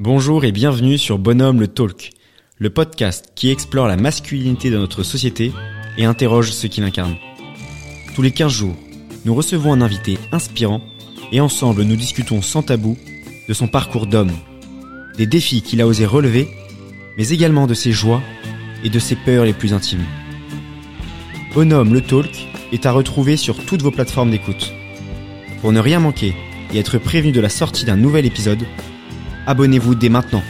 Bonjour et bienvenue sur Bonhomme le Talk, le podcast qui explore la masculinité de notre société et interroge ceux qui l'incarnent. Tous les 15 jours, nous recevons un invité inspirant et ensemble nous discutons sans tabou de son parcours d'homme, des défis qu'il a osé relever, mais également de ses joies et de ses peurs les plus intimes. Bonhomme le Talk est à retrouver sur toutes vos plateformes d'écoute. Pour ne rien manquer et être prévenu de la sortie d'un nouvel épisode, abonnez-vous dès maintenant.